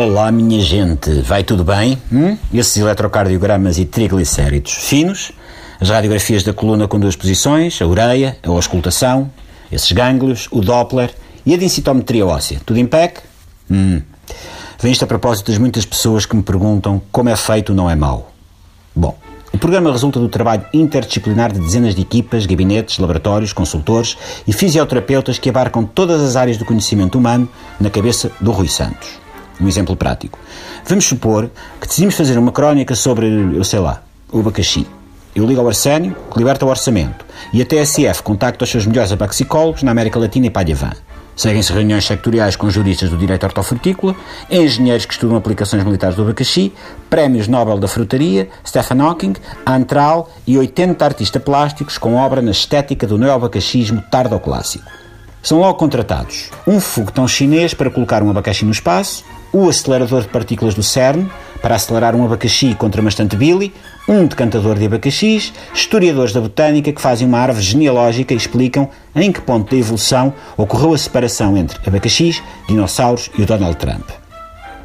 Olá, minha gente, vai tudo bem? Hum? Esses eletrocardiogramas e triglicéridos finos, as radiografias da coluna com duas posições, a ureia, a auscultação, esses gânglios, o Doppler e a densitometria óssea, tudo em PEC? Hum. Vem isto a propósito das muitas pessoas que me perguntam como é feito não é mau. Bom, o programa resulta do trabalho interdisciplinar de dezenas de equipas, gabinetes, laboratórios, consultores e fisioterapeutas que abarcam todas as áreas do conhecimento humano na cabeça do Rui Santos. Um exemplo prático. Vamos supor que decidimos fazer uma crónica sobre, eu sei lá, o abacaxi. Eu ligo ao Arsénio, que liberta o orçamento, e a TSF contacta os seus melhores abaxicólogos na América Latina e Padhavã. Seguem-se reuniões sectoriais com juristas do direito hortofrutícola, engenheiros que estudam aplicações militares do abacaxi, prémios Nobel da frutaria, Stephen Hawking, Antral e 80 artistas plásticos com obra na estética do neoabacaxismo tardoclássico. São logo contratados um foguetão chinês para colocar um abacaxi no espaço, o acelerador de partículas do CERN para acelerar um abacaxi contra uma estante Billy, um decantador de abacaxis, historiadores da botânica que fazem uma árvore genealógica e explicam em que ponto da evolução ocorreu a separação entre abacaxis, dinossauros e o Donald Trump.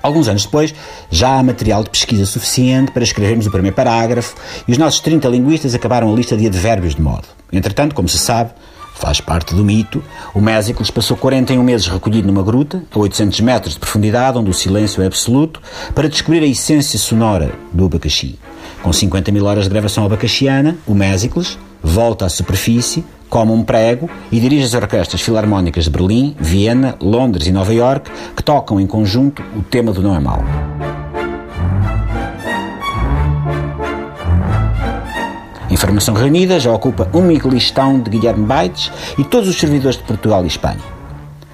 Alguns anos depois, já há material de pesquisa suficiente para escrevermos o primeiro parágrafo e os nossos 30 linguistas acabaram a lista de advérbios de modo. Entretanto, como se sabe, Faz parte do mito. O Mésicles passou 41 meses recolhido numa gruta, a 800 metros de profundidade, onde o silêncio é absoluto, para descobrir a essência sonora do abacaxi. Com 50 mil horas de gravação abacaxiana, o Mésicles volta à superfície, come um prego e dirige as orquestras filarmónicas de Berlim, Viena, Londres e Nova York, que tocam em conjunto o tema do Não é Mal. Informação reunida já ocupa um listão de Guilherme Baites e todos os servidores de Portugal e Espanha.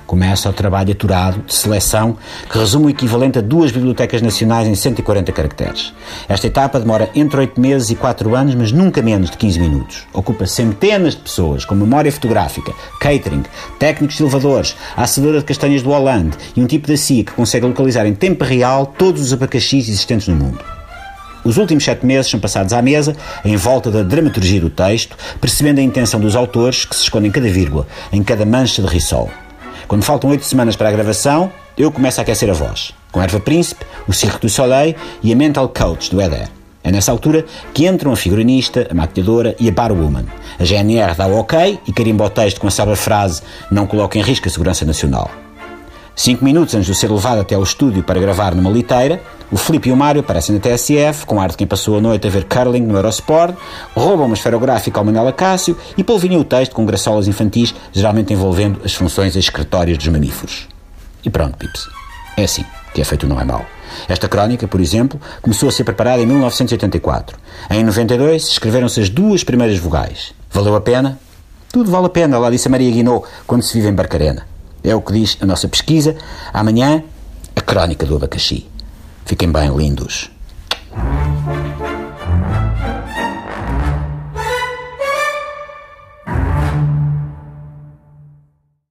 Começa o trabalho aturado de seleção que resume o equivalente a duas bibliotecas nacionais em 140 caracteres. Esta etapa demora entre 8 meses e 4 anos, mas nunca menos de 15 minutos. Ocupa centenas de pessoas com memória fotográfica, catering, técnicos de elevadores, acedora de castanhas do Hollande e um tipo da CIA que consegue localizar em tempo real todos os abacaxis existentes no mundo. Os últimos sete meses são passados à mesa, em volta da dramaturgia do texto, percebendo a intenção dos autores que se escondem em cada vírgula, em cada mancha de risol. Quando faltam oito semanas para a gravação, eu começo a aquecer a voz, com Erva Príncipe, o Cirque du Soleil e a Mental Coach do Eder. É nessa altura que entram a figurinista, a maquilhadora e a barwoman. A GNR dá o ok e carimba o texto com a sábia frase não coloque em risco a segurança nacional. Cinco minutos antes de ser levado até ao estúdio para gravar numa liteira, o Filipe e o Mário aparecem na TSF, com ar de quem passou a noite a ver curling no Eurosport, roubam uma esferográfica ao Manuel Acácio e polvinham o texto com graçolas infantis, geralmente envolvendo as funções excretórias dos mamíferos. E pronto, pips. É assim que é feito Não É Mal. Esta crónica, por exemplo, começou a ser preparada em 1984. Em 92 escreveram-se as duas primeiras vogais. Valeu a pena? Tudo vale a pena, lá disse a Maria Guinot, quando se vive em Barcarena. É o que diz a nossa pesquisa. Amanhã, a crónica do abacaxi. Fiquem bem lindos.